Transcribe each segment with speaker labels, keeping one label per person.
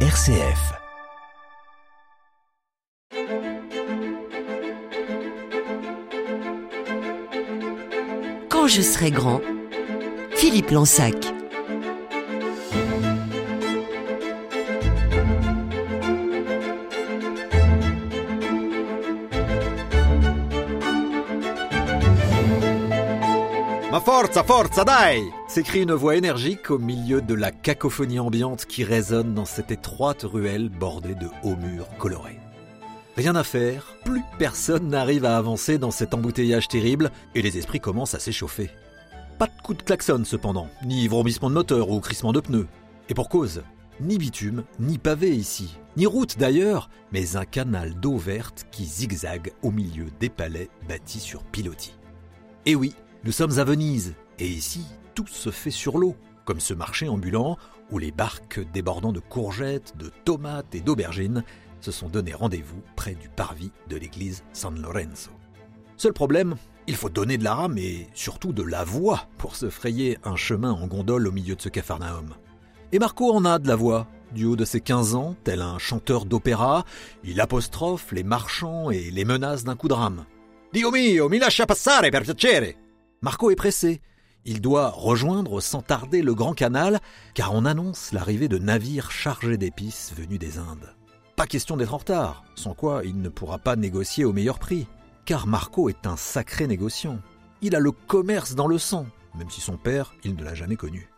Speaker 1: RCF.
Speaker 2: Quand je serai grand, Philippe Lansac.
Speaker 3: Ma forza, forza, dai s'écrie une voix énergique au milieu de la cacophonie ambiante qui résonne dans cette étroite ruelle bordée de hauts murs colorés. Rien à faire, plus personne n'arrive à avancer dans cet embouteillage terrible et les esprits commencent à s'échauffer. Pas de coup de klaxon cependant, ni vrombissement de moteur ou crissement de pneus. Et pour cause, ni bitume, ni pavé ici, ni route d'ailleurs, mais un canal d'eau verte qui zigzague au milieu des palais bâtis sur pilotis. Et oui, nous sommes à Venise, et ici, tout se fait sur l'eau, comme ce marché ambulant où les barques débordant de courgettes, de tomates et d'aubergines se sont donné rendez-vous près du parvis de l'église San Lorenzo. Seul problème, il faut donner de la rame et surtout de la voix pour se frayer un chemin en gondole au milieu de ce capharnaüm. Et Marco en a de la voix. Du haut de ses 15 ans, tel un chanteur d'opéra, il apostrophe les marchands et les menace d'un coup de rame. Dio mio, mi lascia passare per piacere Marco est pressé. Il doit rejoindre sans tarder le Grand Canal, car on annonce l'arrivée de navires chargés d'épices venus des Indes. Pas question d'être en retard, sans quoi il ne pourra pas négocier au meilleur prix. Car Marco est un sacré négociant. Il a le commerce dans le sang, même si son père, il ne l'a jamais connu.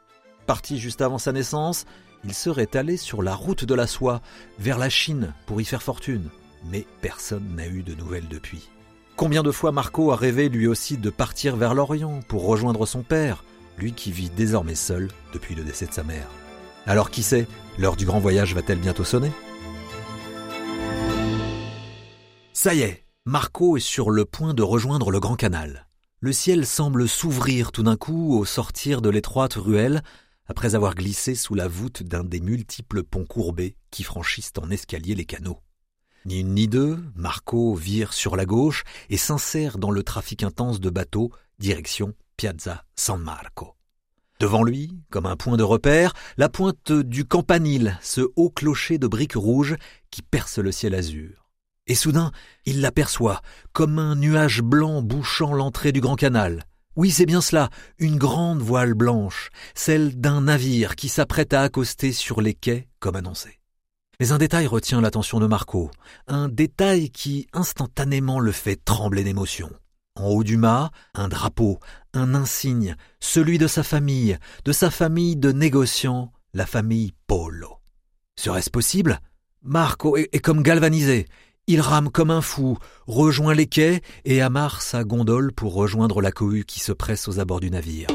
Speaker 3: Parti juste avant sa naissance, il serait allé sur la route de la soie, vers la Chine, pour y faire fortune. Mais personne n'a eu de nouvelles depuis. Combien de fois Marco a rêvé lui aussi de partir vers l'Orient pour rejoindre son père, lui qui vit désormais seul depuis le décès de sa mère. Alors qui sait, l'heure du grand voyage va-t-elle bientôt sonner? Ça y est, Marco est sur le point de rejoindre le Grand Canal. Le ciel semble s'ouvrir tout d'un coup au sortir de l'étroite ruelle, après avoir glissé sous la voûte d'un des multiples ponts courbés qui franchissent en escalier les canaux. Ni une ni deux, Marco vire sur la gauche et s'insère dans le trafic intense de bateaux, direction Piazza San Marco. Devant lui, comme un point de repère, la pointe du campanile, ce haut clocher de briques rouges qui perce le ciel azur. Et soudain, il l'aperçoit, comme un nuage blanc bouchant l'entrée du Grand Canal. Oui, c'est bien cela, une grande voile blanche, celle d'un navire qui s'apprête à accoster sur les quais comme annoncé. Mais un détail retient l'attention de Marco, un détail qui instantanément le fait trembler d'émotion. En haut du mât, un drapeau, un insigne, celui de sa famille, de sa famille de négociants, la famille Polo. Serait-ce possible? Marco est, comme galvanisé. Il rame comme un fou, rejoint les quais et amarre sa gondole pour rejoindre la cohue qui se presse aux abords du navire.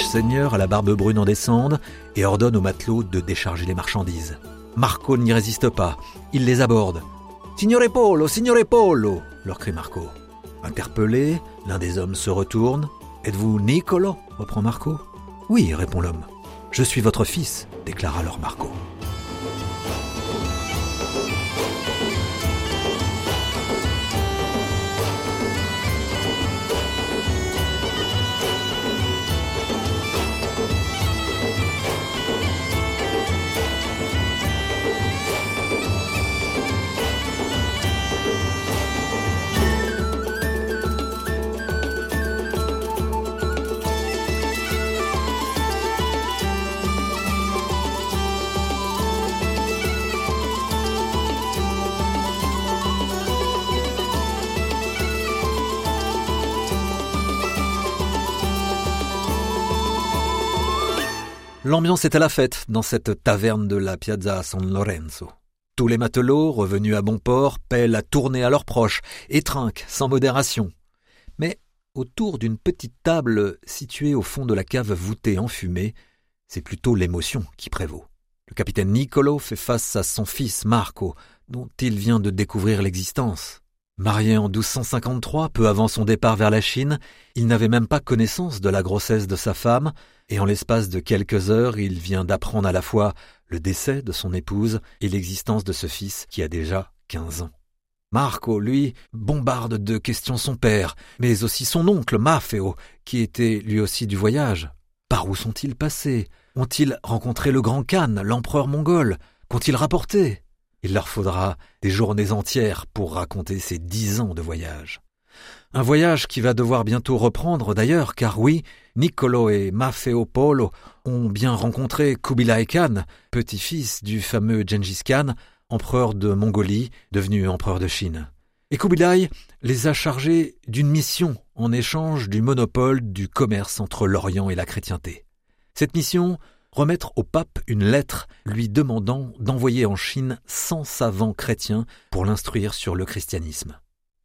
Speaker 3: Seigneurs à la barbe brune en descendent et ordonnent aux matelots de décharger les marchandises. Marco n'y résiste pas, il les aborde. Signore Polo, signore Polo leur crie Marco. Interpellé, l'un des hommes se retourne. Êtes-vous Nicolo? reprend Marco. Oui, répond l'homme. Je suis votre fils, déclara alors Marco. L'ambiance est à la fête dans cette taverne de la Piazza San Lorenzo. Tous les matelots, revenus à bon port, pèlent à tourner à leurs proches et trinquent sans modération. Mais autour d'une petite table située au fond de la cave voûtée en fumée, c'est plutôt l'émotion qui prévaut. Le capitaine Nicolo fait face à son fils Marco, dont il vient de découvrir l'existence. Marié en 1253, peu avant son départ vers la Chine, il n'avait même pas connaissance de la grossesse de sa femme, et en l'espace de quelques heures, il vient d'apprendre à la fois le décès de son épouse et l'existence de ce fils qui a déjà quinze ans. Marco, lui, bombarde de questions son père, mais aussi son oncle Maffeo, qui était lui aussi du voyage. Par où sont-ils passés? Ont-ils rencontré le grand Khan, l'empereur mongol? Qu'ont-ils rapporté? Il leur faudra des journées entières pour raconter ces dix ans de voyage. Un voyage qui va devoir bientôt reprendre d'ailleurs, car oui, Niccolo et Maffeo Polo ont bien rencontré Kubilai Khan, petit-fils du fameux Gengis Khan, empereur de Mongolie, devenu empereur de Chine. Et Kubilai les a chargés d'une mission en échange du monopole du commerce entre l'Orient et la chrétienté. Cette mission, remettre au pape une lettre lui demandant d'envoyer en Chine cent savants chrétiens pour l'instruire sur le christianisme.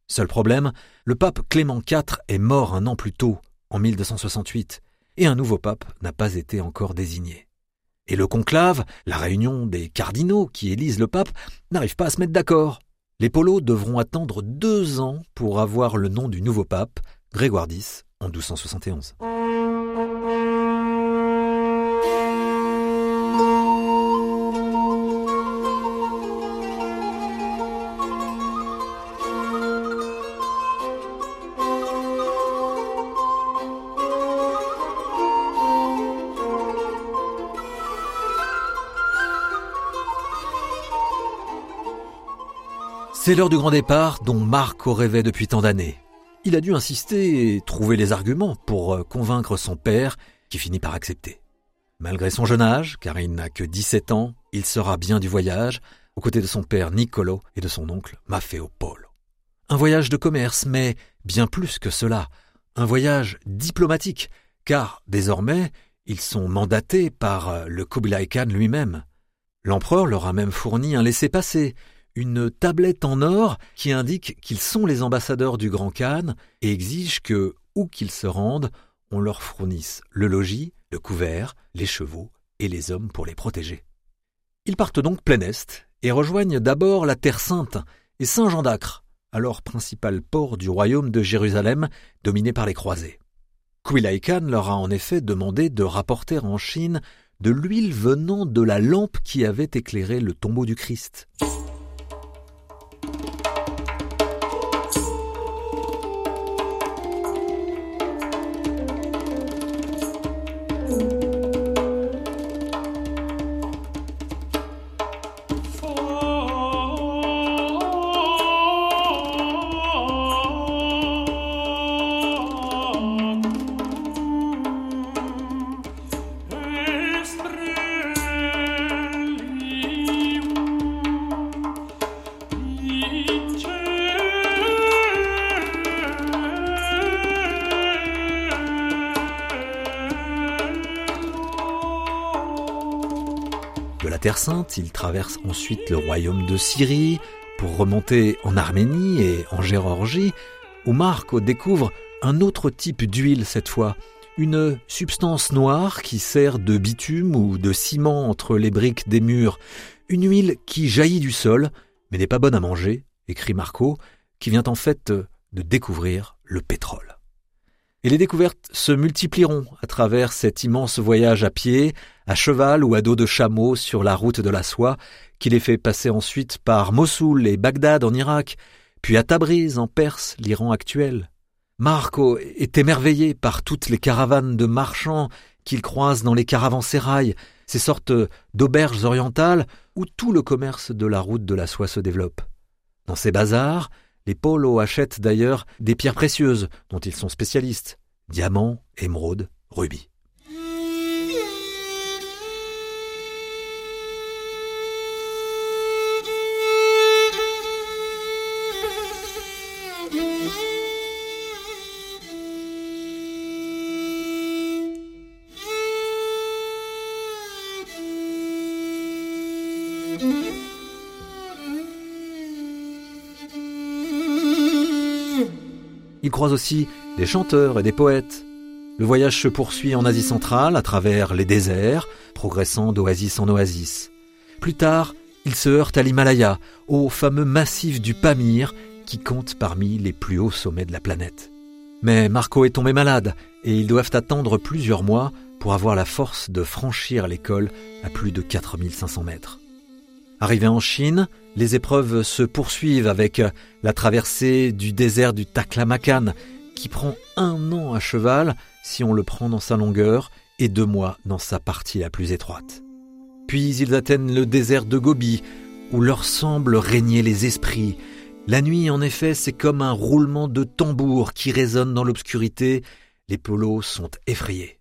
Speaker 3: Seul problème, le pape Clément IV est mort un an plus tôt, en 1268, et un nouveau pape n'a pas été encore désigné. Et le conclave, la réunion des cardinaux qui élisent le pape, n'arrive pas à se mettre d'accord. Les polos devront attendre deux ans pour avoir le nom du nouveau pape, Grégoire X, en 1271. C'est l'heure du grand départ dont Marco rêvait depuis tant d'années. Il a dû insister et trouver les arguments pour euh, convaincre son père, qui finit par accepter. Malgré son jeune âge, car il n'a que 17 ans, il sera bien du voyage, aux côtés de son père Niccolo et de son oncle Maffeo Polo. Un voyage de commerce, mais bien plus que cela, un voyage diplomatique, car désormais, ils sont mandatés par euh, le Kublai Khan lui-même. L'empereur leur a même fourni un laissez-passer, une tablette en or qui indique qu'ils sont les ambassadeurs du Grand Khan et exige que, où qu'ils se rendent, on leur fournisse le logis, le couvert, les chevaux et les hommes pour les protéger. Ils partent donc plein est et rejoignent d'abord la Terre Sainte et Saint-Jean d'Acre, alors principal port du royaume de Jérusalem dominé par les croisés. Kubilai Khan leur a en effet demandé de rapporter en Chine de l'huile venant de la lampe qui avait éclairé le tombeau du Christ. Sainte, il traverse ensuite le royaume de Syrie pour remonter en Arménie et en Géorgie, où Marco découvre un autre type d'huile cette fois, une substance noire qui sert de bitume ou de ciment entre les briques des murs, une huile qui jaillit du sol, mais n'est pas bonne à manger, écrit Marco, qui vient en fait de découvrir le pétrole. Et les découvertes se multiplieront à travers cet immense voyage à pied, à cheval ou à dos de chameau sur la route de la soie, qui les fait passer ensuite par Mossoul et Bagdad en Irak, puis à Tabriz en Perse, l'Iran actuel. Marco est émerveillé par toutes les caravanes de marchands qu'il croise dans les caravansérails, ces sortes d'auberges orientales où tout le commerce de la route de la soie se développe. Dans ces bazars, les polos achètent d'ailleurs des pierres précieuses dont ils sont spécialistes diamants, émeraudes, rubis. Il croise aussi des chanteurs et des poètes. Le voyage se poursuit en Asie centrale à travers les déserts, progressant d'oasis en oasis. Plus tard, Ils se heurtent à l'Himalaya, au fameux massif du Pamir, qui compte parmi les plus hauts sommets de la planète. Mais Marco est tombé malade, et ils doivent attendre plusieurs mois pour avoir la force de franchir l'école à plus de 4500 mètres. Arrivés en Chine, les épreuves se poursuivent avec la traversée du désert du Taklamakan, qui prend un an à cheval si on le prend dans sa longueur et deux mois dans sa partie la plus étroite. Puis ils atteignent le désert de Gobi, où leur semble régner les esprits. La nuit, en effet, c'est comme un roulement de tambour qui résonne dans l'obscurité. Les polos sont effrayés.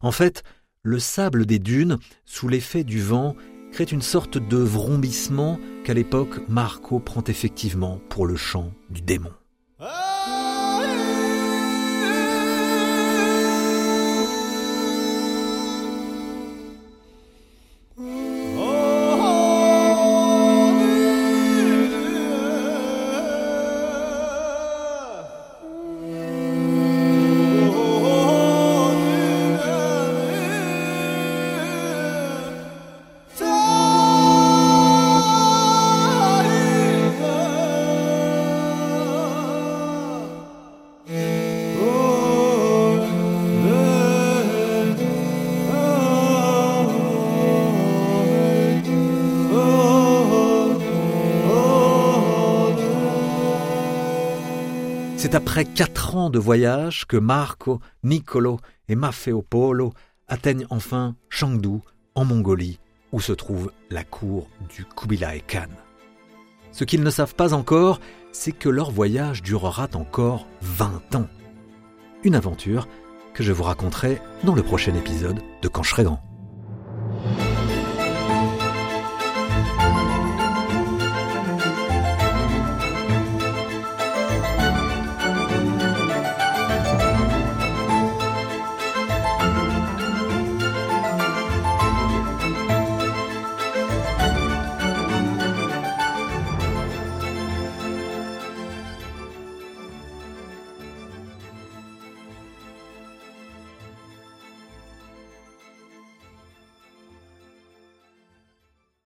Speaker 3: En fait, le sable des dunes, sous l'effet du vent, crée une sorte de vrombissement qu'à l'époque Marco prend effectivement pour le chant du démon. C'est après quatre ans de voyage que Marco, Nicolo et Maffeo Polo atteignent enfin Chengdu, en Mongolie, où se trouve la cour du Kubilai Khan. Ce qu'ils ne savent pas encore, c'est que leur voyage durera encore 20 ans. Une aventure que je vous raconterai dans le prochain épisode de Quand grand.